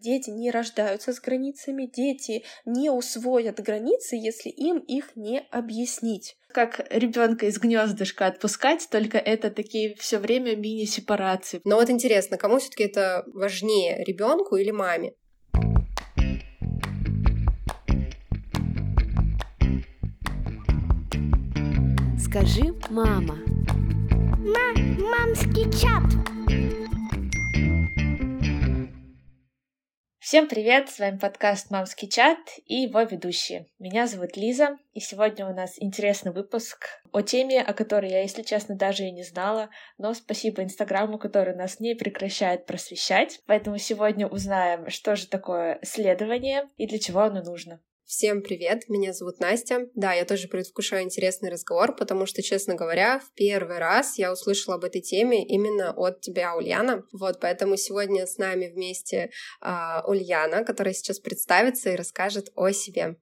Дети не рождаются с границами, дети не усвоят границы, если им их не объяснить. Как ребенка из гнездышка отпускать, только это такие все время мини-сепарации. Но вот интересно, кому все-таки это важнее, ребенку или маме? Скажи, мама. Ма мамский чат. Всем привет! С вами подкаст «Мамский чат» и его ведущие. Меня зовут Лиза, и сегодня у нас интересный выпуск о теме, о которой я, если честно, даже и не знала, но спасибо Инстаграму, который нас не прекращает просвещать. Поэтому сегодня узнаем, что же такое следование и для чего оно нужно. Всем привет, меня зовут Настя. Да, я тоже предвкушаю интересный разговор, потому что, честно говоря, в первый раз я услышала об этой теме именно от тебя, Ульяна. Вот, поэтому сегодня с нами вместе э, Ульяна, которая сейчас представится и расскажет о себе.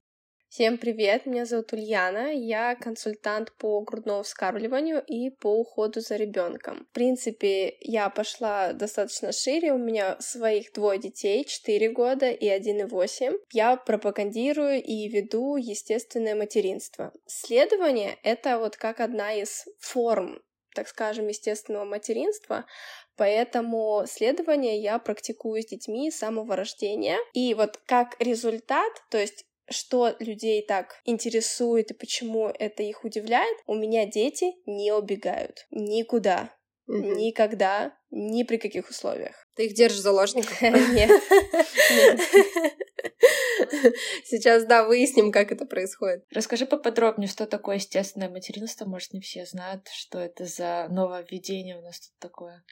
Всем привет, меня зовут Ульяна, я консультант по грудному вскармливанию и по уходу за ребенком. В принципе, я пошла достаточно шире, у меня своих двое детей, 4 года и 1,8. Я пропагандирую и веду естественное материнство. Следование — это вот как одна из форм так скажем, естественного материнства, Поэтому следование я практикую с детьми с самого рождения. И вот как результат, то есть что людей так интересует и почему это их удивляет, у меня дети не убегают никуда. Угу. Никогда, ни при каких условиях. Ты их держишь заложников? Нет. Сейчас, да, выясним, как это происходит. Расскажи поподробнее, что такое естественное материнство. Может, не все знают, что это за нововведение у нас тут такое.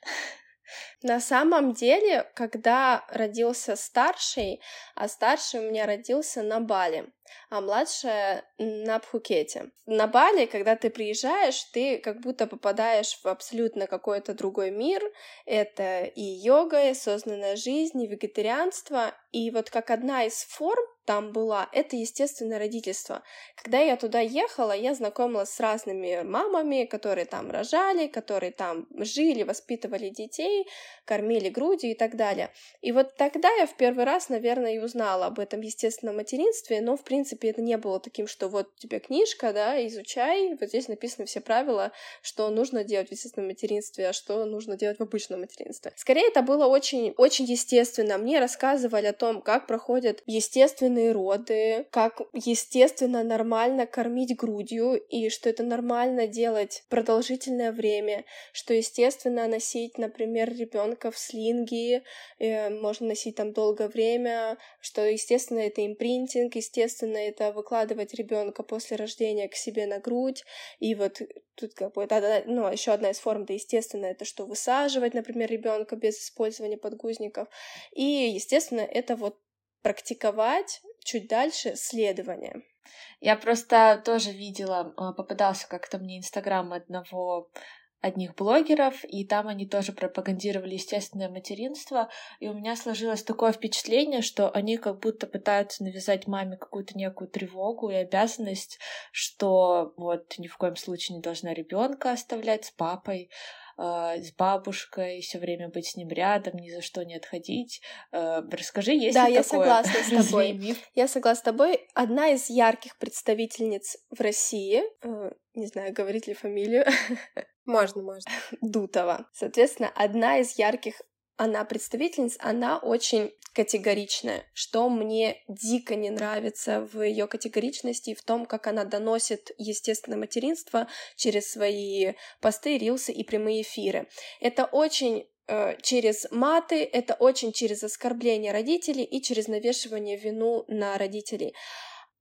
На самом деле, когда родился старший, а старший у меня родился на Бали, а младшая на Пхукете. На Бали, когда ты приезжаешь, ты как будто попадаешь в абсолютно какой-то другой мир. Это и йога, и осознанная жизнь, и вегетарианство. И вот как одна из форм там была, это естественное родительство. Когда я туда ехала, я знакомилась с разными мамами, которые там рожали, которые там жили, воспитывали детей, кормили грудью и так далее. И вот тогда я в первый раз, наверное, и узнала об этом естественном материнстве, но, в принципе, это не было таким, что вот тебе книжка, да, изучай, вот здесь написаны все правила, что нужно делать в естественном материнстве, а что нужно делать в обычном материнстве. Скорее, это было очень, очень естественно. Мне рассказывали о том, как проходят естественные роды, как естественно нормально кормить грудью, и что это нормально делать продолжительное время, что естественно носить, например, ребенка в слинге, э, можно носить там долгое время, что естественно это импринтинг, естественно это выкладывать ребенка после рождения к себе на грудь, и вот тут как бы это, ну, еще одна из форм, да, естественно, это что высаживать, например, ребенка без использования подгузников. И, естественно, это вот практиковать чуть дальше следование. Я просто тоже видела, а, попадался как-то мне инстаграм одного одних блогеров, и там они тоже пропагандировали естественное материнство, и у меня сложилось такое впечатление, что они как будто пытаются навязать маме какую-то некую тревогу и обязанность, что вот ни в коем случае не должна ребенка оставлять с папой, э, с бабушкой, все время быть с ним рядом, ни за что не отходить. Э, расскажи, есть да, ли я такое? согласна с тобой. Я согласна с тобой. Одна из ярких представительниц в России, э, не знаю, говорить ли фамилию. Можно, можно. Дутова. Соответственно, одна из ярких она представительница, она очень категоричная, что мне дико не нравится в ее категоричности и в том, как она доносит естественное материнство через свои посты, рилсы и прямые эфиры. Это очень э, через маты, это очень через оскорбление родителей и через навешивание вину на родителей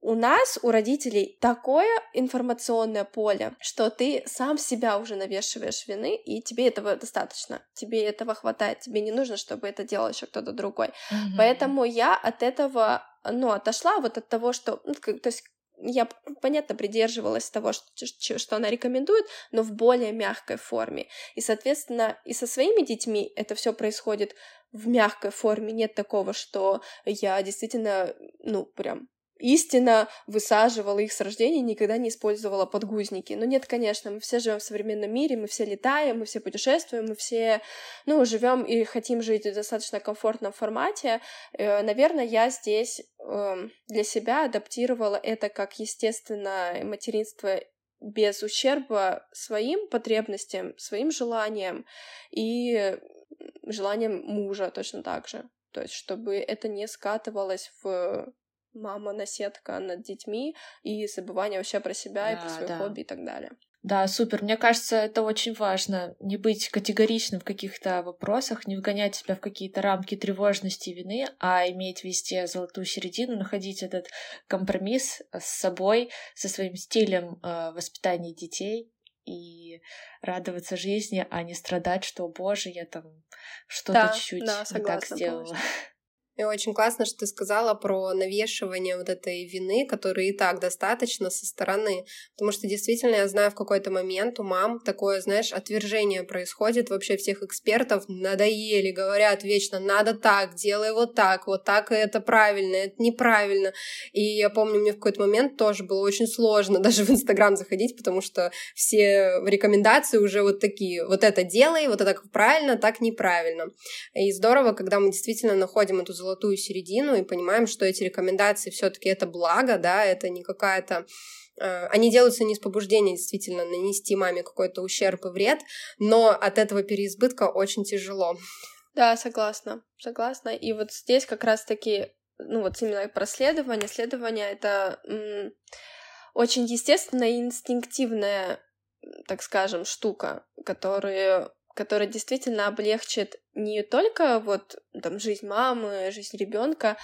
у нас, у родителей, такое информационное поле, что ты сам себя уже навешиваешь вины, и тебе этого достаточно. Тебе этого хватает. Тебе не нужно, чтобы это делал еще кто-то другой. Mm-hmm. Поэтому я от этого, ну, отошла вот от того, что, ну, то есть я, понятно, придерживалась того, что, что она рекомендует, но в более мягкой форме. И, соответственно, и со своими детьми это все происходит в мягкой форме. Нет такого, что я действительно, ну, прям истинно высаживала их с рождения, никогда не использовала подгузники. Ну нет, конечно, мы все живем в современном мире, мы все летаем, мы все путешествуем, мы все, ну, живем и хотим жить в достаточно комфортном формате. Э, наверное, я здесь эм, для себя адаптировала это как естественное материнство без ущерба своим потребностям, своим желаниям и желаниям мужа точно так же. То есть, чтобы это не скатывалось в мама наседка над детьми и забывание вообще про себя да, и про свое да. хобби и так далее. Да, супер. Мне кажется, это очень важно. Не быть категоричным в каких-то вопросах, не вгонять себя в какие-то рамки тревожности и вины, а иметь везде золотую середину, находить этот компромисс с собой, со своим стилем э, воспитания детей и радоваться жизни, а не страдать, что, боже, я там что-то Да, чуть-чуть да, не так согласна сделала. полностью. И очень классно, что ты сказала про навешивание вот этой вины, которой и так достаточно со стороны. Потому что действительно я знаю, в какой-то момент у мам такое, знаешь, отвержение происходит. Вообще всех экспертов надоели, говорят вечно, надо так, делай вот так, вот так и это правильно, это неправильно. И я помню, мне в какой-то момент тоже было очень сложно даже в Инстаграм заходить, потому что все рекомендации уже вот такие. Вот это делай, вот это правильно, так неправильно. И здорово, когда мы действительно находим эту середину и понимаем, что эти рекомендации все-таки это благо, да, это не какая-то э, они делаются не из побуждения действительно нанести маме какой-то ущерб и вред, но от этого переизбытка очень тяжело. Да, согласна, согласна. И вот здесь как раз-таки, ну вот именно про следование. Следование — это м, очень естественная и инстинктивная, так скажем, штука, которая, которая действительно облегчит не только вот там жизнь мамы, жизнь ребенка,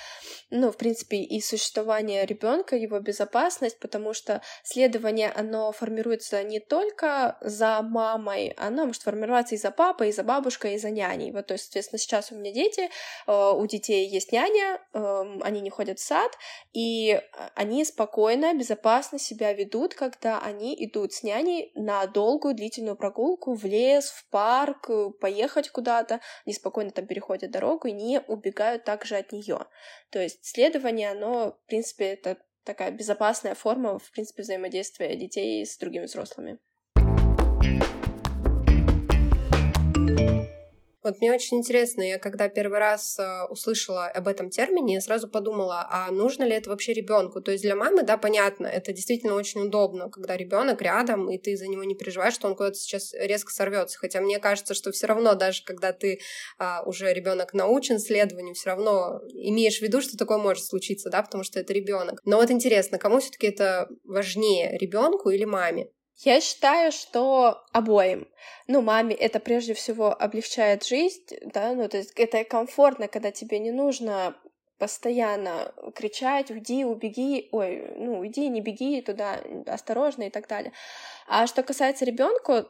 ну, в принципе, и существование ребенка, его безопасность, потому что следование, оно формируется не только за мамой, оно может формироваться и за папой, и за бабушкой, и за няней. Вот, то есть, соответственно, сейчас у меня дети, э, у детей есть няня, э, они не ходят в сад, и они спокойно, безопасно себя ведут, когда они идут с няней на долгую длительную прогулку в лес, в парк, э, поехать куда-то, они спокойно там переходят дорогу и не убегают также от нее. То есть следование, оно, в принципе, это такая безопасная форма, в принципе, взаимодействия детей с другими взрослыми. Вот мне очень интересно, я когда первый раз э, услышала об этом термине, я сразу подумала, а нужно ли это вообще ребенку? То есть для мамы, да, понятно, это действительно очень удобно, когда ребенок рядом, и ты за него не переживаешь, что он куда-то сейчас резко сорвется. Хотя мне кажется, что все равно, даже когда ты а, уже ребенок научен следованию, все равно имеешь в виду, что такое может случиться, да, потому что это ребенок. Но вот интересно, кому все-таки это важнее, ребенку или маме? Я считаю, что обоим. Ну, маме это прежде всего облегчает жизнь, да, ну, то есть это комфортно, когда тебе не нужно постоянно кричать, уйди, убеги, ой, ну, уйди, не беги туда, осторожно и так далее. А что касается ребенка,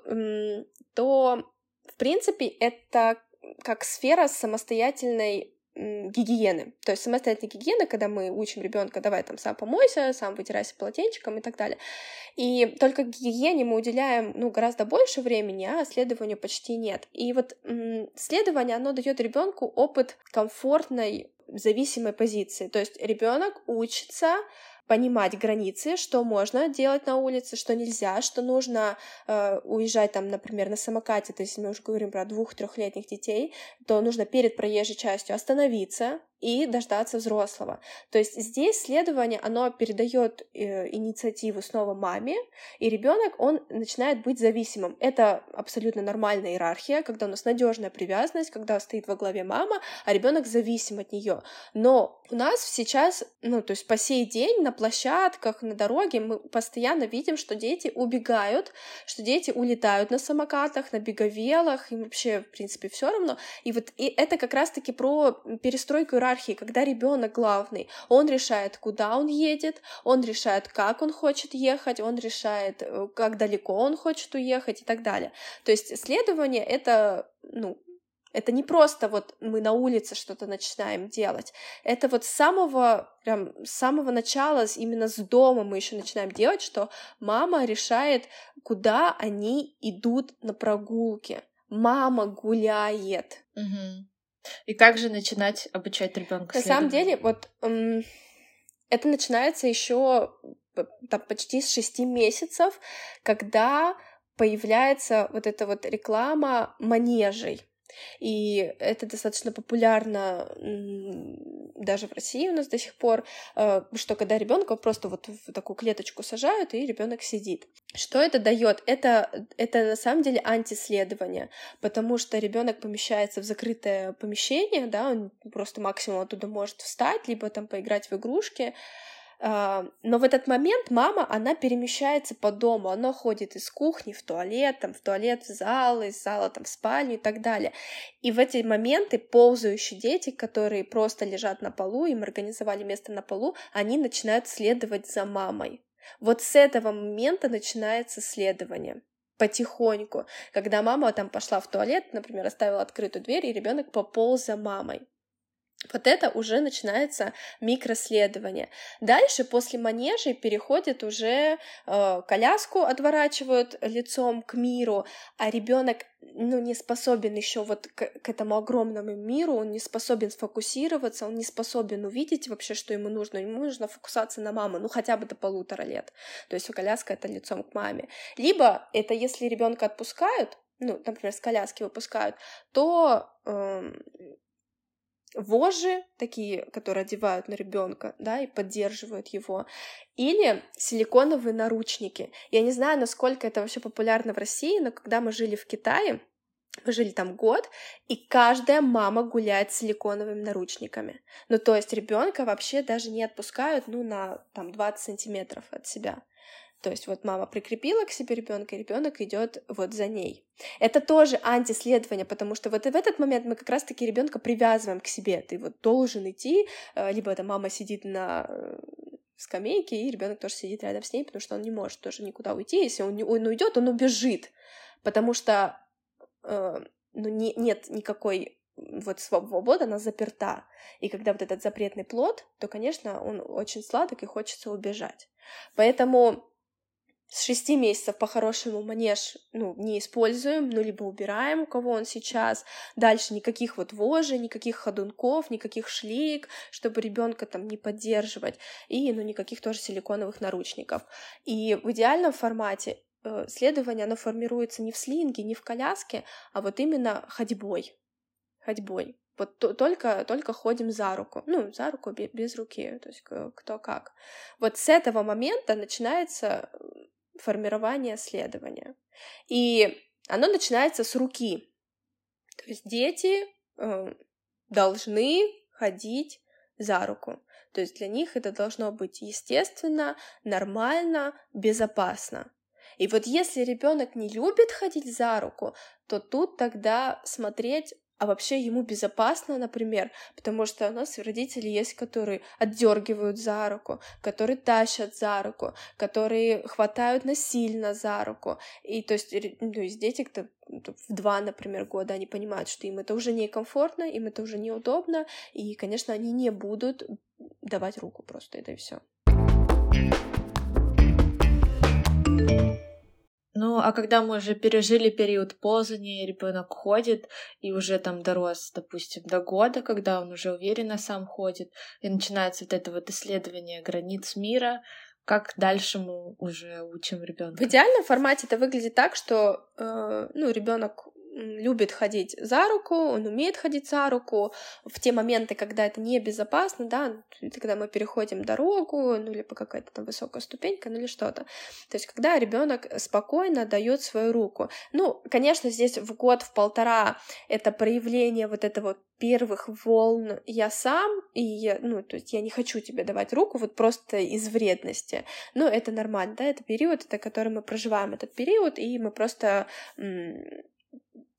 то, в принципе, это как сфера самостоятельной гигиены. То есть самостоятельная гигиена, когда мы учим ребенка, давай там сам помойся, сам вытирайся полотенчиком и так далее. И только гигиене мы уделяем ну, гораздо больше времени, а следованию почти нет. И вот следование, оно дает ребенку опыт комфортной зависимой позиции. То есть ребенок учится понимать границы, что можно делать на улице, что нельзя, что нужно э, уезжать там, например, на самокате, то есть мы уже говорим про двух-трехлетних детей, то нужно перед проезжей частью остановиться, и дождаться взрослого. То есть здесь следование, оно передает э, инициативу снова маме, и ребенок, он начинает быть зависимым. Это абсолютно нормальная иерархия, когда у нас надежная привязанность, когда стоит во главе мама, а ребенок зависим от нее. Но у нас сейчас, ну, то есть по сей день на площадках, на дороге мы постоянно видим, что дети убегают, что дети улетают на самокатах, на беговелах, им вообще, в принципе, все равно. И вот и это как раз-таки про перестройку иерархии иерархии, когда ребенок главный, он решает, куда он едет, он решает, как он хочет ехать, он решает, э, как далеко он хочет уехать и так далее. То есть следование это, ну, это не просто вот мы на улице что-то начинаем делать. Это вот с самого, прям, с самого начала, именно с дома мы еще начинаем делать, что мама решает, куда они идут на прогулки. Мама гуляет. Угу. И как же начинать обучать ребенка? На самом деле, вот Это начинается еще там, почти с 6 месяцев, когда появляется вот эта вот реклама манежей. И это достаточно популярно даже в России у нас до сих пор, э, что когда ребенка просто вот в такую клеточку сажают, и ребенок сидит. Что это дает? Это, это на самом деле антиследование, потому что ребенок помещается в закрытое помещение, да, он просто максимум оттуда может встать, либо там поиграть в игрушки, но в этот момент мама, она перемещается по дому, она ходит из кухни в туалет, там, в туалет в зал, из зала там, в спальню и так далее. И в эти моменты ползающие дети, которые просто лежат на полу, им организовали место на полу, они начинают следовать за мамой. Вот с этого момента начинается следование потихоньку, когда мама там пошла в туалет, например, оставила открытую дверь, и ребенок пополз за мамой. Вот это уже начинается микроследование. Дальше после манежей переходит уже э, коляску отворачивают лицом к миру, а ребенок ну, не способен еще вот к, к этому огромному миру, он не способен сфокусироваться, он не способен увидеть вообще, что ему нужно. Ему нужно фокусация на маму, ну хотя бы до полутора лет. То есть у коляска это лицом к маме. Либо это если ребенка отпускают, ну, например, с коляски выпускают, то э, вожжи, такие, которые одевают на ребенка, да, и поддерживают его, или силиконовые наручники. Я не знаю, насколько это вообще популярно в России, но когда мы жили в Китае, мы жили там год, и каждая мама гуляет с силиконовыми наручниками. Ну, то есть ребенка вообще даже не отпускают, ну, на там 20 сантиметров от себя. То есть вот мама прикрепила к себе ребенка, и ребенок идет вот за ней. Это тоже антиследование, потому что вот в этот момент мы как раз-таки ребенка привязываем к себе. Ты вот должен идти, э, либо эта мама сидит на э, скамейке, и ребенок тоже сидит рядом с ней, потому что он не может тоже никуда уйти. Если он, он уйдет, он убежит, потому что э, ну, не, нет никакой вот свобода, она заперта. И когда вот этот запретный плод, то, конечно, он очень сладок и хочется убежать. Поэтому с шести месяцев по-хорошему манеж ну, не используем, ну, либо убираем, у кого он сейчас. Дальше никаких вот вожей, никаких ходунков, никаких шлейк, чтобы ребенка там не поддерживать, и, ну, никаких тоже силиконовых наручников. И в идеальном формате э, следование, оно формируется не в слинге, не в коляске, а вот именно ходьбой. Ходьбой. Вот только, только ходим за руку. Ну, за руку без, без руки, то есть кто как. Вот с этого момента начинается формирования следования. И оно начинается с руки. То есть дети э, должны ходить за руку. То есть для них это должно быть естественно, нормально, безопасно. И вот если ребенок не любит ходить за руку, то тут тогда смотреть а вообще ему безопасно, например, потому что у нас родители есть, которые отдергивают за руку, которые тащат за руку, которые хватают насильно за руку. И то есть, ну, то есть дети кто в два, например, года они понимают, что им это уже некомфортно, им это уже неудобно, и, конечно, они не будут давать руку просто, это и все. Ну, а когда мы уже пережили период ползания, ребенок ходит и уже там дорос, допустим, до года, когда он уже уверенно сам ходит, и начинается вот это вот исследование границ мира, как дальше мы уже учим ребенка. В идеальном формате это выглядит так, что э, ну, ребенок любит ходить за руку, он умеет ходить за руку. В те моменты, когда это небезопасно, да, когда мы переходим дорогу, ну, либо какая-то там высокая ступенька, ну, или что-то. То есть, когда ребенок спокойно дает свою руку. Ну, конечно, здесь в год, в полтора это проявление вот этого первых волн я сам, и я, ну, то есть я не хочу тебе давать руку вот просто из вредности. Но это нормально, да, это период, это который мы проживаем этот период, и мы просто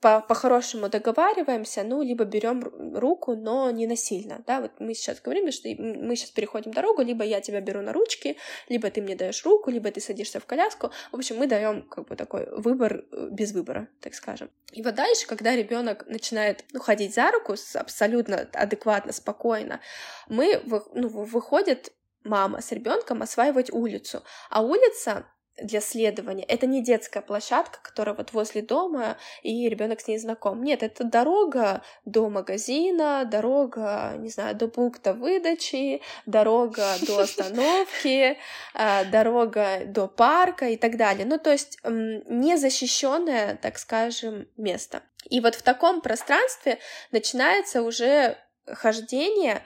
по-хорошему договариваемся, ну, либо берем руку, но не насильно, да, вот мы сейчас говорим, что мы сейчас переходим дорогу, либо я тебя беру на ручки, либо ты мне даешь руку, либо ты садишься в коляску, в общем, мы даем как бы такой выбор э, без выбора, так скажем. И вот дальше, когда ребенок начинает ну, ходить за руку абсолютно адекватно, спокойно, мы, ну, выходит мама с ребенком осваивать улицу, а улица для следования. Это не детская площадка, которая вот возле дома, и ребенок с ней знаком. Нет, это дорога до магазина, дорога, не знаю, до пункта выдачи, дорога до остановки, а, дорога до парка и так далее. Ну, то есть незащищенное, так скажем, место. И вот в таком пространстве начинается уже хождение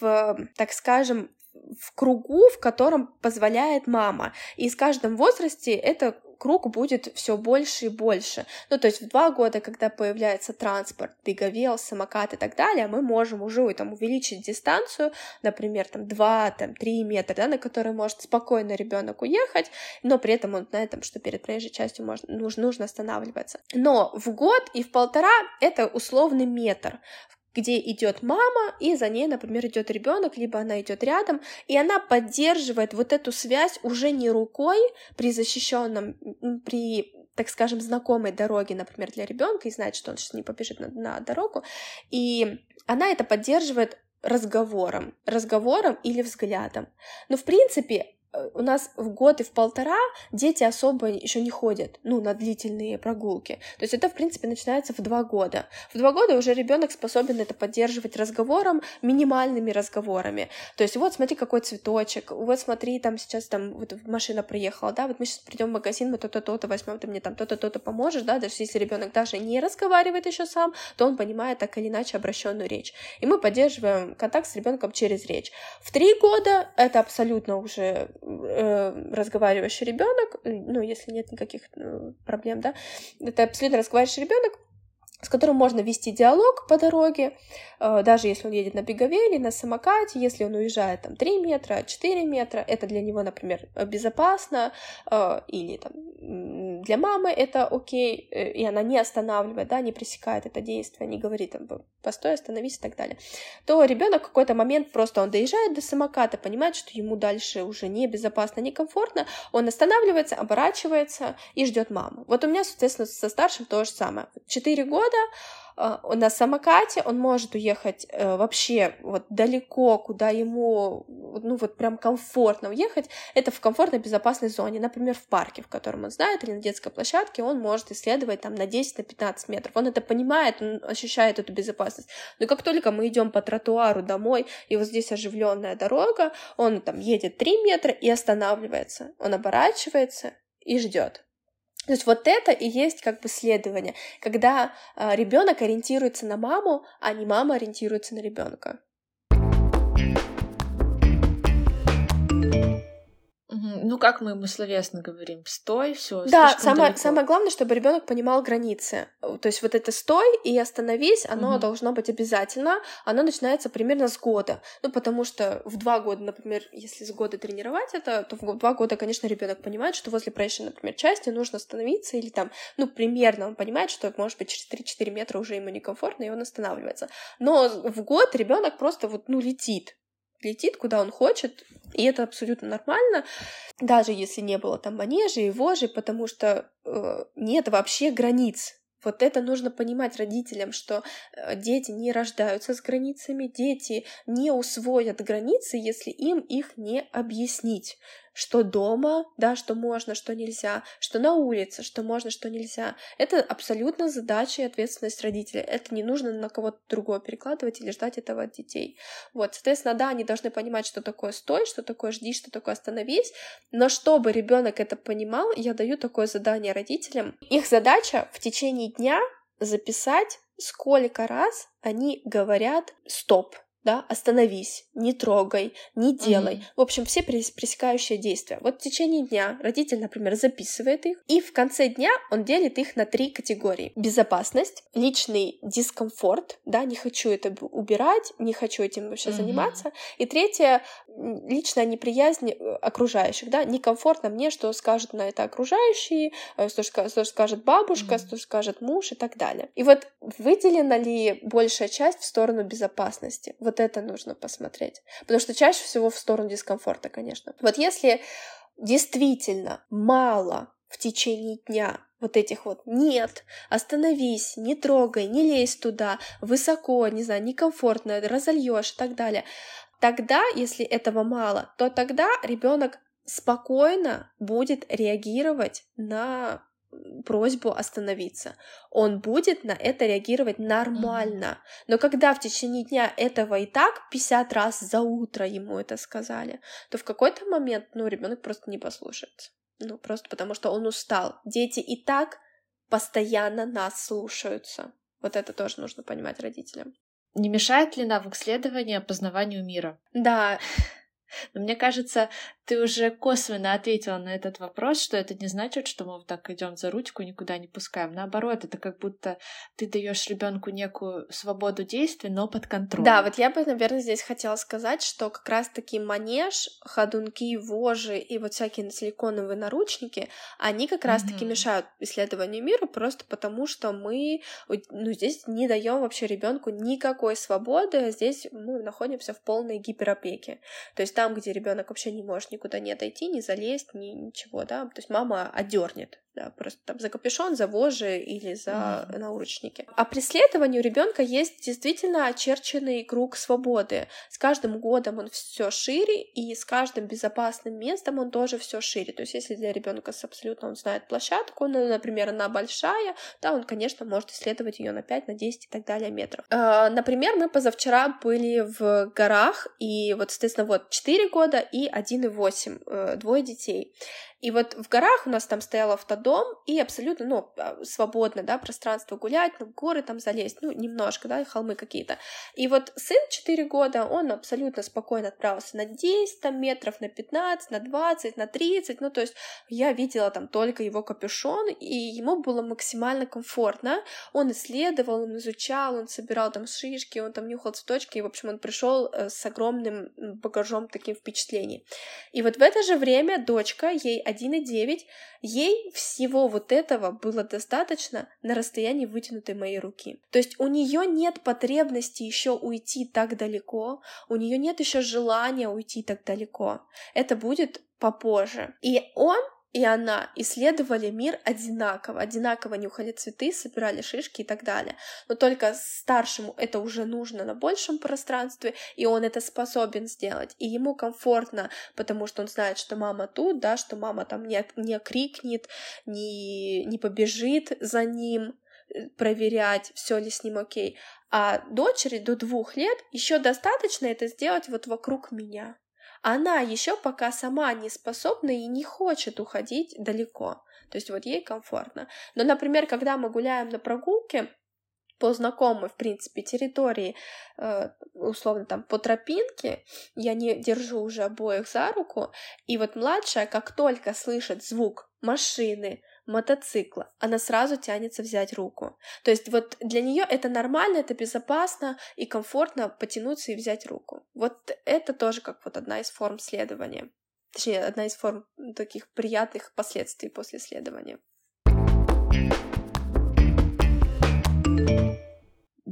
в, так скажем, в кругу, в котором позволяет мама. И с каждым возрасте это круг будет все больше и больше. Ну, то есть в два года, когда появляется транспорт, беговел, самокат и так далее, мы можем уже там, увеличить дистанцию, например, там 2-3 метра, да, на который может спокойно ребенок уехать, но при этом он знает, там, что перед проезжей частью можно, нужно, нужно останавливаться. Но в год и в полтора это условный метр, где идет мама, и за ней, например, идет ребенок, либо она идет рядом, и она поддерживает вот эту связь уже не рукой при защищенном, при так скажем, знакомой дороге, например, для ребенка, и знает, что он сейчас не побежит на, на дорогу, и она это поддерживает разговором, разговором или взглядом. Но, в принципе, у нас в год и в полтора дети особо еще не ходят, ну, на длительные прогулки. То есть это, в принципе, начинается в два года. В два года уже ребенок способен это поддерживать разговором, минимальными разговорами. То есть вот смотри, какой цветочек, вот смотри, там сейчас там вот машина приехала, да, вот мы сейчас придем в магазин, мы то-то, то-то возьмем, ты мне там то-то, то-то поможешь, да, даже если ребенок даже не разговаривает еще сам, то он понимает так или иначе обращенную речь. И мы поддерживаем контакт с ребенком через речь. В три года это абсолютно уже э, разговаривающий ребенок, ну, если нет никаких э, проблем, да, это абсолютно разговаривающий ребенок, с которым можно вести диалог по дороге, э, даже если он едет на беговеле, на самокате, если он уезжает там 3 метра, 4 метра, это для него, например, безопасно, э, или там для мамы это окей, э, и она не останавливает, да, не пресекает это действие, не говорит там, постой, остановись и так далее, то ребенок в какой-то момент просто он доезжает до самоката, понимает, что ему дальше уже не безопасно, не комфортно, он останавливается, оборачивается и ждет маму. Вот у меня, соответственно, со старшим то же самое. Четыре года года а, на самокате он может уехать э, вообще вот далеко, куда ему, ну вот прям комфортно уехать, это в комфортной безопасной зоне, например, в парке, в котором он знает, или на детской площадке, он может исследовать там на 10-15 на метров, он это понимает, он ощущает эту безопасность, но как только мы идем по тротуару домой, и вот здесь оживленная дорога, он там едет 3 метра и останавливается, он оборачивается и ждет. То есть вот это и есть как бы следование, когда э, а, ребенок ориентируется на маму, а не мама ориентируется на ребенка. Ну, как мы ему словесно говорим, стой, все. Да, самое, самое главное, чтобы ребенок понимал границы. То есть вот это стой и остановись, оно угу. должно быть обязательно. Оно начинается примерно с года. Ну, потому что в два года, например, если с года тренировать это, то в два года, конечно, ребенок понимает, что возле проезжей, например, части нужно остановиться, или там, ну, примерно он понимает, что, может быть, через 3-4 метра уже ему некомфортно, и он останавливается. Но в год ребенок просто вот, ну, летит летит, куда он хочет, и это абсолютно нормально, даже если не было там манежи и вожи, потому что э, нет вообще границ. Вот это нужно понимать родителям, что э, дети не рождаются с границами, дети не усвоят границы, если им их не объяснить что дома, да, что можно, что нельзя, что на улице, что можно, что нельзя. Это абсолютно задача и ответственность родителей. Это не нужно на кого-то другого перекладывать или ждать этого от детей. Вот, соответственно, да, они должны понимать, что такое стой, что такое жди, что такое остановись, но чтобы ребенок это понимал, я даю такое задание родителям. Их задача в течение дня записать, сколько раз они говорят «стоп», да, остановись, не трогай, не делай. Mm-hmm. В общем, все пресекающие действия. Вот в течение дня родитель, например, записывает их, и в конце дня он делит их на три категории. Безопасность, личный дискомфорт, да, не хочу это убирать, не хочу этим вообще mm-hmm. заниматься. И третье, личная неприязнь э, окружающих, да, некомфортно мне, что скажут на это окружающие, э, что, что скажет бабушка, что скажет муж и так далее. И вот выделена ли большая часть в сторону безопасности? Вот это нужно посмотреть. Потому что чаще всего в сторону дискомфорта, конечно. Вот если действительно мало в течение дня вот этих вот «нет», «остановись», «не трогай», «не лезь туда», «высоко», не знаю, «некомфортно», «разольешь» и так далее, тогда, если этого мало, то тогда ребенок спокойно будет реагировать на просьбу остановиться. Он будет на это реагировать нормально. Но когда в течение дня этого и так 50 раз за утро ему это сказали, то в какой-то момент, ну, ребенок просто не послушается. Ну, просто потому что он устал. Дети и так постоянно нас слушаются. Вот это тоже нужно понимать родителям. Не мешает ли навык следования познаванию мира? Да. Но мне кажется, ты уже косвенно ответила на этот вопрос, что это не значит, что мы вот так идем за ручку, никуда не пускаем. Наоборот, это как будто ты даешь ребенку некую свободу действий, но под контролем. Да, вот я бы, наверное, здесь хотела сказать, что как раз-таки манеж, ходунки, вожи и вот всякие силиконовые наручники, они как раз-таки mm-hmm. мешают исследованию мира просто потому, что мы ну, здесь не даем вообще ребенку никакой свободы, здесь мы находимся в полной гиперопеке. То есть там, где ребенок вообще не может никуда не отойти, не залезть, ни, ничего, да, то есть мама одернет да, просто там за капюшон, за вожжи или за mm-hmm. наручники. А преследованию у ребенка есть действительно очерченный круг свободы. С каждым годом он все шире, и с каждым безопасным местом он тоже все шире. То есть, если для ребенка абсолютно он знает площадку, ну, например, она большая, да, он, конечно, может исследовать ее на 5, на 10 и так далее метров. Э, например, мы позавчера были в горах, и вот, соответственно, вот 4 года и 1,8, э, двое детей. И вот в горах у нас там стоял автодом, и абсолютно, ну, а, свободно, да, пространство гулять, ну, горы там залезть, ну, немножко, да, холмы какие-то. И вот сын 4 года, он абсолютно спокойно отправился на 10 там, метров, на 15, на 20, на 30, ну, то есть я видела там только его капюшон, и ему было максимально комфортно. Он исследовал, он изучал, он собирал там шишки, он там нюхал цветочки, и, в общем, он пришел э, с огромным багажом таким впечатлений. И вот в это же время дочка, ей 1,9, ей всего вот этого было достаточно на расстоянии вытянутой моей руки. То есть у нее нет потребности еще уйти так далеко, у нее нет еще желания уйти так далеко. Это будет попозже. И он и она исследовали мир одинаково, одинаково нюхали цветы, собирали шишки и так далее. Но только старшему это уже нужно на большем пространстве, и он это способен сделать. И ему комфортно, потому что он знает, что мама тут, да, что мама там не, не крикнет, не, не побежит за ним, э, проверять, все ли с ним окей. А дочери до двух лет еще достаточно это сделать вот вокруг меня она еще пока сама не способна и не хочет уходить далеко. То есть вот ей комфортно. Но, например, когда мы гуляем на прогулке, по знакомой, в принципе, территории, э, условно, там, по тропинке, я не держу уже обоих за руку, и вот младшая, как только слышит звук машины, мотоцикла, она сразу тянется взять руку. То есть вот для нее это нормально, это безопасно и комфортно потянуться и взять руку. Вот это тоже как вот одна из форм следования. Точнее, одна из форм таких приятных последствий после следования.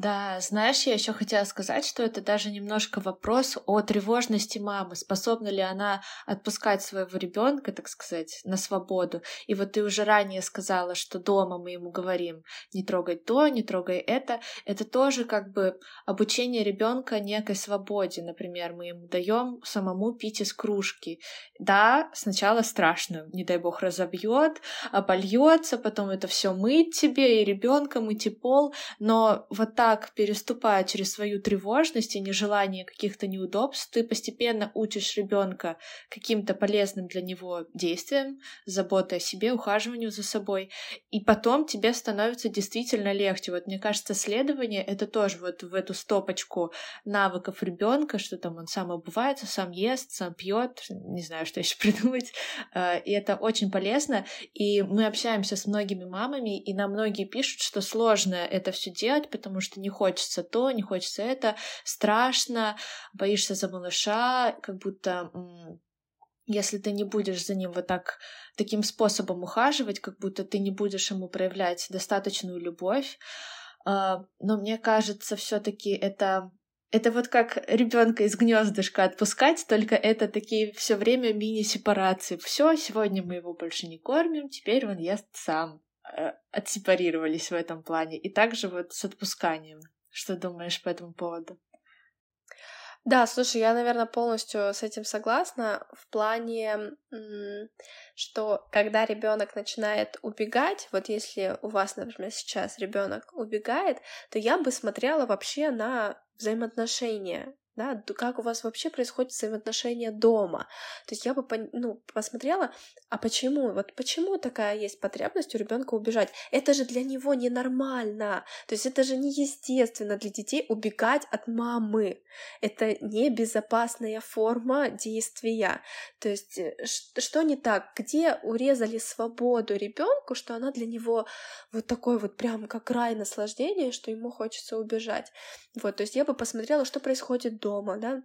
Да, знаешь, я еще хотела сказать, что это даже немножко вопрос о тревожности мамы. Способна ли она отпускать своего ребенка, так сказать, на свободу? И вот ты уже ранее сказала, что дома мы ему говорим не трогай то, не трогай это. Это тоже как бы обучение ребенка некой свободе. Например, мы ему даем самому пить из кружки. Да, сначала страшно, не дай бог разобьет, обольется, потом это все мыть тебе и ребенка мыть и пол. Но вот так так переступая через свою тревожность и нежелание каких-то неудобств, ты постепенно учишь ребенка каким-то полезным для него действиям, заботой о себе, ухаживанию за собой, и потом тебе становится действительно легче. Вот мне кажется, следование это тоже вот в эту стопочку навыков ребенка, что там он сам обувается, сам ест, сам пьет, не знаю, что еще придумать. А, и это очень полезно. И мы общаемся с многими мамами, и нам многие пишут, что сложно это все делать, потому что не хочется то, не хочется это, страшно, боишься за малыша, как будто если ты не будешь за ним вот так таким способом ухаживать, как будто ты не будешь ему проявлять достаточную любовь. А, но мне кажется, все-таки это это вот как ребенка из гнездышка отпускать, только это такие все время мини-сепарации. Все, сегодня мы его больше не кормим, теперь он ест сам. Э, отсепарировались в этом плане. И также вот с отпусканием. Что думаешь по этому поводу? Да, слушай, я, наверное, полностью с этим согласна в плане, что когда ребенок начинает убегать, вот если у вас, например, сейчас ребенок убегает, то я бы смотрела вообще на взаимоотношения да, как у вас вообще происходят взаимоотношения дома. То есть я бы ну, посмотрела, а почему, вот почему такая есть потребность у ребенка убежать? Это же для него ненормально, то есть это же неестественно для детей убегать от мамы. Это небезопасная форма действия. То есть э, что не так? Где урезали свободу ребенку, что она для него вот такой вот прям как рай наслаждения, что ему хочется убежать? Вот, то есть я бы посмотрела, что происходит дома, да,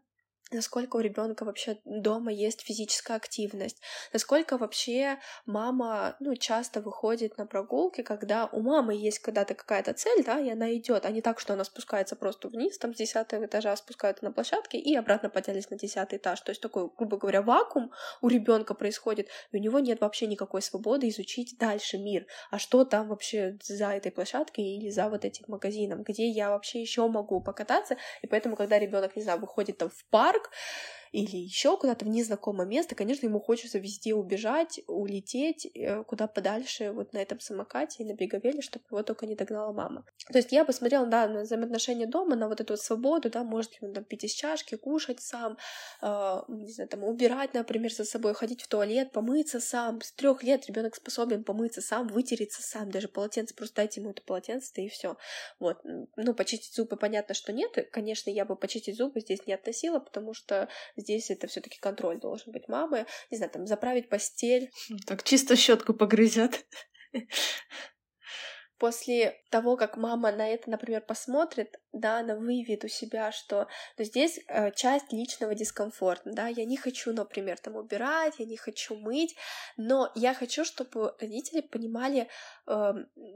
насколько у ребенка вообще дома есть физическая активность, насколько вообще мама, ну, часто выходит на прогулки, когда у мамы есть когда-то какая-то цель, да, и она идет, а не так, что она спускается просто вниз, там, с десятого этажа спускается на площадке и обратно поднялись на десятый этаж, то есть такой, грубо говоря, вакуум у ребенка происходит, и у него нет вообще никакой свободы изучить дальше мир, а что там вообще за этой площадкой или за вот этим магазином, где я вообще еще могу покататься, и поэтому, когда ребенок, не знаю, выходит там в парк, парк или еще куда-то в незнакомое место, конечно, ему хочется везде убежать, улететь э, куда подальше вот на этом самокате и на беговеле, чтобы его только не догнала мама. То есть я посмотрела, да, на взаимоотношения дома, на вот эту вот свободу, да, может ли он там пить из чашки, кушать сам, э, не знаю, там убирать, например, за собой, ходить в туалет, помыться сам. С трех лет ребенок способен помыться сам, вытереться сам, даже полотенце, просто дайте ему это полотенце, и все. Вот. Ну, почистить зубы, понятно, что нет. Конечно, я бы почистить зубы здесь не относила, потому что здесь это все-таки контроль должен быть мамы. Не знаю, там заправить постель. Так чисто щетку погрызет. После того, как мама на это, например, посмотрит, да, она выявит у себя, что ну, здесь э, часть личного дискомфорта, да, я не хочу, например, там убирать, я не хочу мыть, но я хочу, чтобы родители понимали э,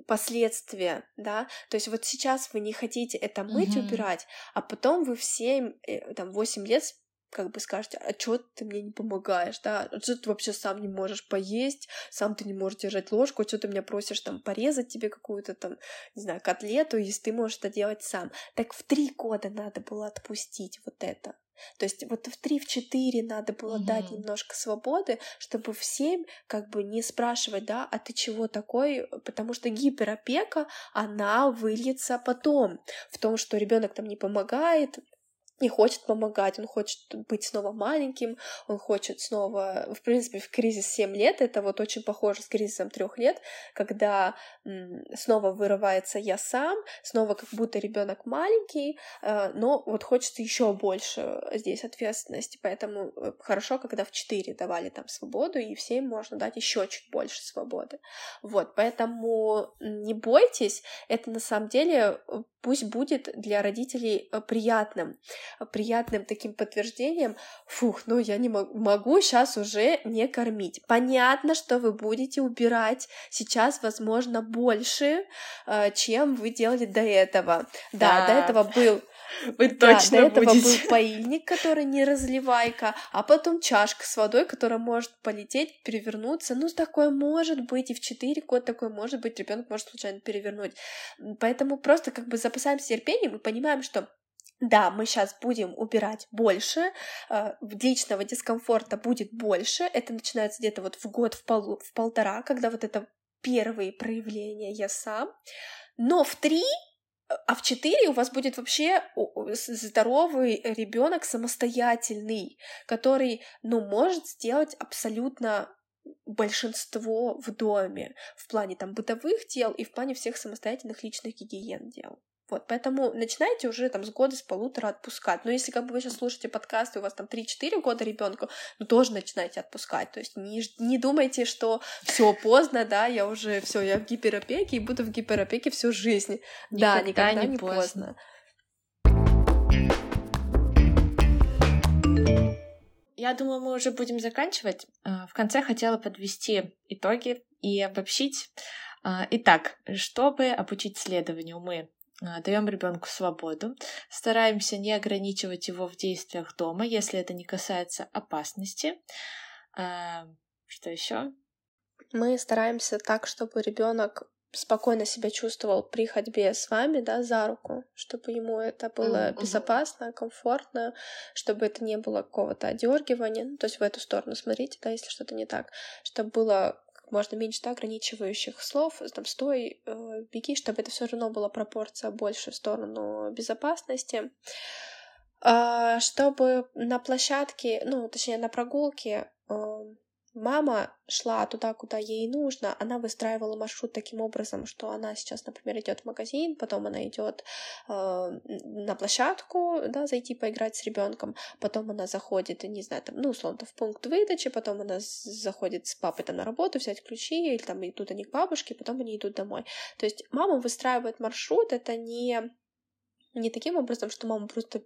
последствия, да, то есть вот сейчас вы не хотите это мыть, mm-hmm. убирать, а потом вы в 7, э, там, 8 лет как бы скажете, а чё ты мне не помогаешь, да, а что ты вообще сам не можешь поесть, сам ты не можешь держать ложку, а что ты меня просишь там порезать тебе какую-то там, не знаю, котлету, если ты можешь это делать сам. Так в три года надо было отпустить вот это. То есть вот в три, в четыре надо было mm-hmm. дать немножко свободы, чтобы в семь как бы не спрашивать, да, а ты чего такой, потому что гиперопека, она выльется потом в том, что ребенок там не помогает, не хочет помогать, он хочет быть снова маленьким, он хочет снова, в принципе, в кризис 7 лет, это вот очень похоже с кризисом 3 лет, когда снова вырывается я сам, снова как будто ребенок маленький, э, но вот хочется еще больше здесь ответственности, поэтому э, хорошо, когда в 4 давали там свободу, и в 7 можно дать еще чуть больше свободы. Вот, поэтому не бойтесь, это на самом деле э, пусть будет для родителей приятным, приятным таким подтверждением, фух, ну я не могу, могу сейчас уже не кормить. Понятно, что вы будете убирать сейчас, возможно, больше, э, чем вы делали до этого. Да, да до этого был вы точно да, до этого будете. был паильник, который не разливайка, а потом чашка с водой, которая может полететь, перевернуться. Ну, такое может быть, и в 4 года такое может быть, ребенок может случайно перевернуть. Поэтому просто как бы запасаемся терпением и понимаем, что да, мы сейчас будем убирать больше, э, личного дискомфорта будет больше, это начинается где-то вот в год, в, пол, в полтора, когда вот это первые проявления я сам, но в три а в 4 у вас будет вообще здоровый ребенок самостоятельный, который, ну, может сделать абсолютно большинство в доме в плане там бытовых дел и в плане всех самостоятельных личных гигиен дел. Вот, поэтому начинайте уже там с года, с полутора отпускать. Но если как бы вы сейчас слушаете подкасты, у вас там 3-4 года ребенку, ну тоже начинайте отпускать. То есть не, не думайте, что все поздно, да, я уже все, я в гиперопеке и буду в гиперопеке всю жизнь. Никогда да, никогда не, не поздно. поздно. Я думаю, мы уже будем заканчивать. А, в конце хотела подвести итоги и обобщить. А, итак, чтобы обучить следованию, мы даем ребенку свободу, стараемся не ограничивать его в действиях дома, если это не касается опасности. А, что еще? Мы стараемся так, чтобы ребенок спокойно себя чувствовал при ходьбе с вами, да, за руку, чтобы ему это было Mm-hmm. безопасно, комфортно, чтобы это не было какого-то одергивания, ну, то есть в эту сторону смотрите, да, если что-то не так, чтобы было можно меньше да, ограничивающих слов, там, стой, э, беги, чтобы это все равно была пропорция больше в сторону безопасности. А, чтобы на площадке, ну, точнее, на прогулке э, мама шла туда, куда ей нужно, она выстраивала маршрут таким образом, что она сейчас, например, идет в магазин, потом она идет э, на площадку, да, зайти поиграть с ребенком, потом она заходит, не знаю, там, ну, условно, в пункт выдачи, потом она заходит с папой там на работу, взять ключи, или там идут они к бабушке, потом они идут домой. То есть мама выстраивает маршрут, это не не таким образом, что мама просто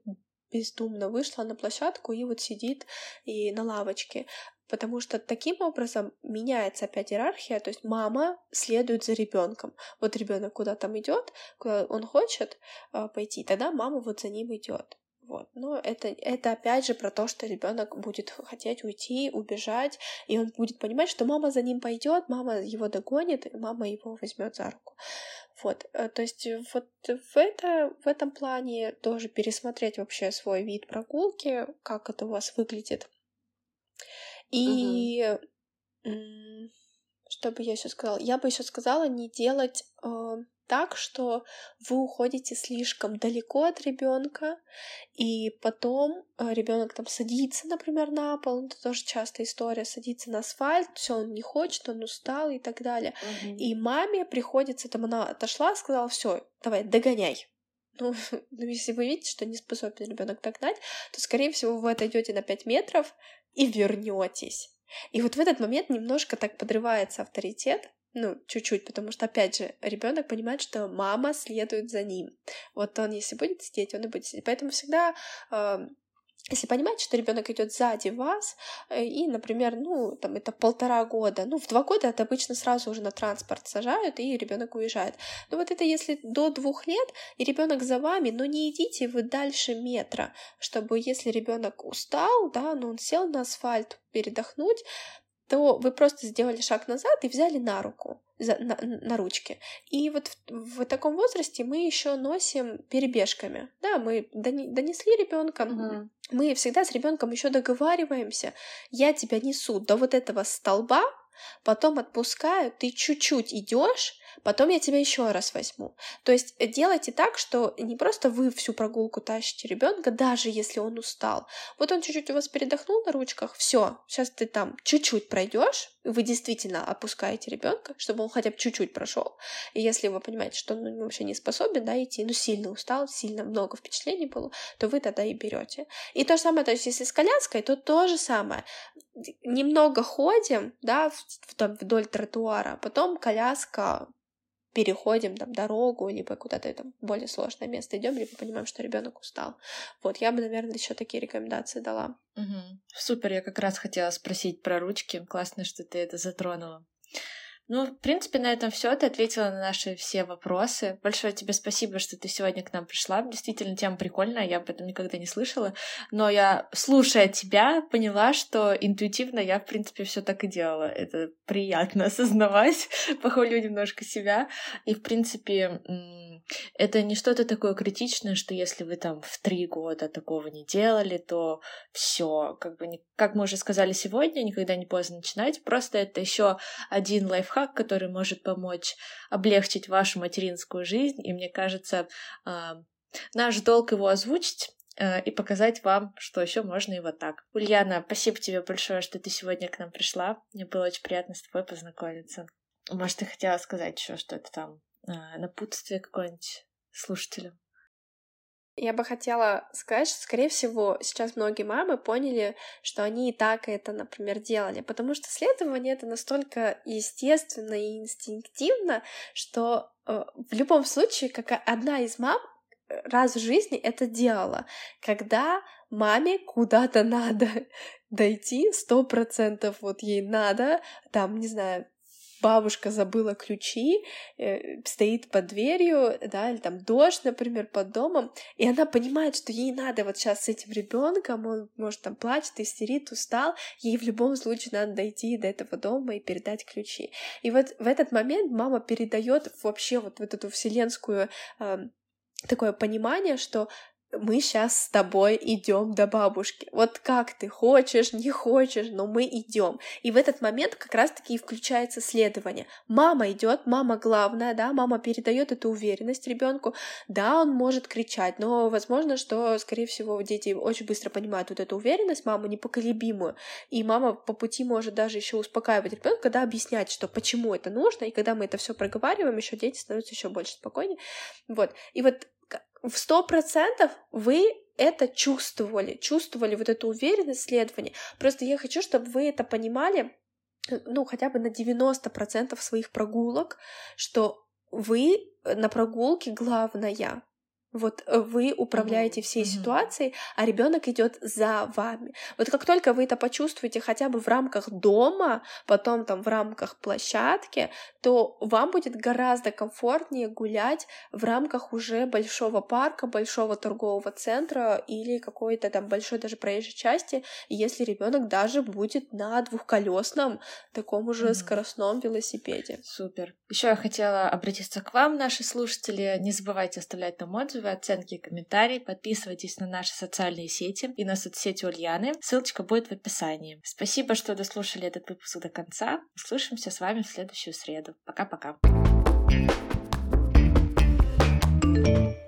бездумно вышла на площадку и вот сидит и на лавочке. Потому что таким образом меняется опять иерархия, то есть мама следует за ребенком. Вот ребенок куда там идет, куда он хочет э, пойти, тогда мама вот за ним идет. Вот. Но это, это опять же про то, что ребенок будет хотеть уйти, убежать, и он будет понимать, что мама за ним пойдет, мама его догонит, и мама его возьмет за руку. Вот, э, то есть вот в, это, в этом плане тоже пересмотреть вообще свой вид прогулки, как это у вас выглядит. И угу. что бы я еще сказала? Я бы еще сказала не делать э, так, что вы уходите слишком далеко от ребенка, и потом э, ребенок там садится, например, на пол, это тоже частая история, садится на асфальт, все он не хочет, он устал и так далее. Мгм. И маме приходится, там она отошла, сказала, все, давай, догоняй. Ну, ну, если вы видите, что не способен ребенок догнать, то, скорее всего, вы отойдете на 5 метров и вернетесь. И вот в этот момент немножко так подрывается авторитет, ну, чуть-чуть, потому что, опять же, ребенок понимает, что мама следует за ним. Вот он, если будет сидеть, он и будет сидеть. Поэтому всегда э, если понимаете, что ребенок идет сзади вас, э, и, например, ну, там это полтора года, ну, в два года это обычно сразу уже на транспорт сажают, и ребенок уезжает. Но вот это если до двух лет, и ребенок за вами, но не идите вы дальше метра, чтобы если ребенок устал, да, но он сел на асфальт передохнуть, то вы просто сделали шаг назад и взяли на руку, за, на, на ручки. И вот в, в таком возрасте мы еще носим перебежками. Да, мы донесли ребенка, Мгм. Мы всегда с ребенком еще договариваемся. Я тебя несу до вот этого столба, потом отпускаю, ты чуть-чуть идешь, потом я тебя еще раз возьму. То есть э, делайте так, что не просто вы всю прогулку тащите ребенка, даже если он устал. Вот он чуть-чуть у вас передохнул на ручках, все, сейчас ты там чуть-чуть пройдешь, вы действительно опускаете ребенка, чтобы он хотя бы чуть-чуть прошел. И если вы понимаете, что он ну, вообще не способен да, идти, ну сильно устал, сильно много впечатлений было, то вы тогда и берете. И то же самое, то есть если с коляской, то то же самое. Немного ходим, да, в- там, вдоль тротуара, потом коляска переходим там дорогу, либо куда-то там более сложное место идем, либо понимаем, что ребенок устал. Вот, я бы, наверное, еще такие рекомендации дала. Мгм. Супер, я как раз хотела спросить про ручки. Классно, что ты это затронула. Ну, в принципе, на этом все. Ты ответила на наши все вопросы. Большое тебе спасибо, что ты сегодня к нам пришла. Действительно, тема прикольная, я об этом никогда не слышала. Но я, слушая тебя, поняла, что интуитивно я, в принципе, все так и делала. Это приятно осознавать. Похвалю немножко себя. И, в принципе, это не что-то такое критичное, что если вы там в три года такого не делали, то все, как бы, как мы уже сказали сегодня, никогда не поздно начинать. Просто это еще один лайфхак, который может помочь облегчить вашу материнскую жизнь. И мне кажется, а, наш долг его озвучить э, и показать вам, что еще можно и вот так. Ульяна, спасибо тебе большое, что ты сегодня к нам пришла. Мне было очень приятно с тобой познакомиться. Может, ты хотела сказать еще что-то там, а, напутствие какое-нибудь слушателям? Я бы хотела сказать, что, скорее всего, сейчас многие мамы поняли, что они и так это, например, делали, потому что следование это настолько естественно и инстинктивно, что э, в любом случае, как одна из мам э, раз в жизни это делала, когда маме куда-то надо дойти, сто процентов вот ей надо, там, не знаю, бабушка забыла ключи, э, стоит под дверью, да, или там дождь, например, под домом, и она понимает, что ей надо вот сейчас с этим ребенком, он может там плачет, истерит, устал, ей в любом случае надо дойти до этого дома и передать ключи. И вот в этот момент мама передает вообще вот, вот эту вселенскую э, такое понимание, что мы сейчас с тобой идем до бабушки. Вот как ты хочешь, не хочешь, но мы идем. И в этот момент как раз-таки и включается следование. Мама идет, мама главная, да, мама передает эту уверенность ребенку. Да, он может кричать, но возможно, что, скорее всего, дети очень быстро понимают вот эту уверенность, маму непоколебимую. И мама по пути может даже еще успокаивать ребенка, когда объяснять, что почему это нужно, и когда мы это все проговариваем, еще дети становятся еще больше спокойнее. Вот. И вот в сто процентов вы это чувствовали, чувствовали вот эту уверенность следования. Просто я хочу, чтобы вы это понимали, ну, хотя бы на 90% своих прогулок, что вы на прогулке главная, вот э, вы управляете mm-hmm. всей mm-hmm. ситуацией, а ребенок идет за вами. Вот как только вы это почувствуете хотя бы в рамках дома, потом там в рамках площадки, то вам будет гораздо комфортнее гулять в рамках уже большого парка, большого торгового центра или какой-то там большой даже проезжей части, если ребенок даже будет на двухколесном таком уже mm-hmm. скоростном велосипеде. Супер. Еще я хотела обратиться к вам, наши слушатели. Не забывайте оставлять нам отзывы отзывы, оценки и комментарии. Подписывайтесь на наши социальные сети и на соцсети Ульяны. Ссылочка будет в описании. Спасибо, что дослушали этот выпуск до конца. Услышимся с вами в следующую среду. Пока-пока. thank you